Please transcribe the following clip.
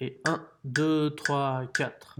Et 1, 2, 3, 4.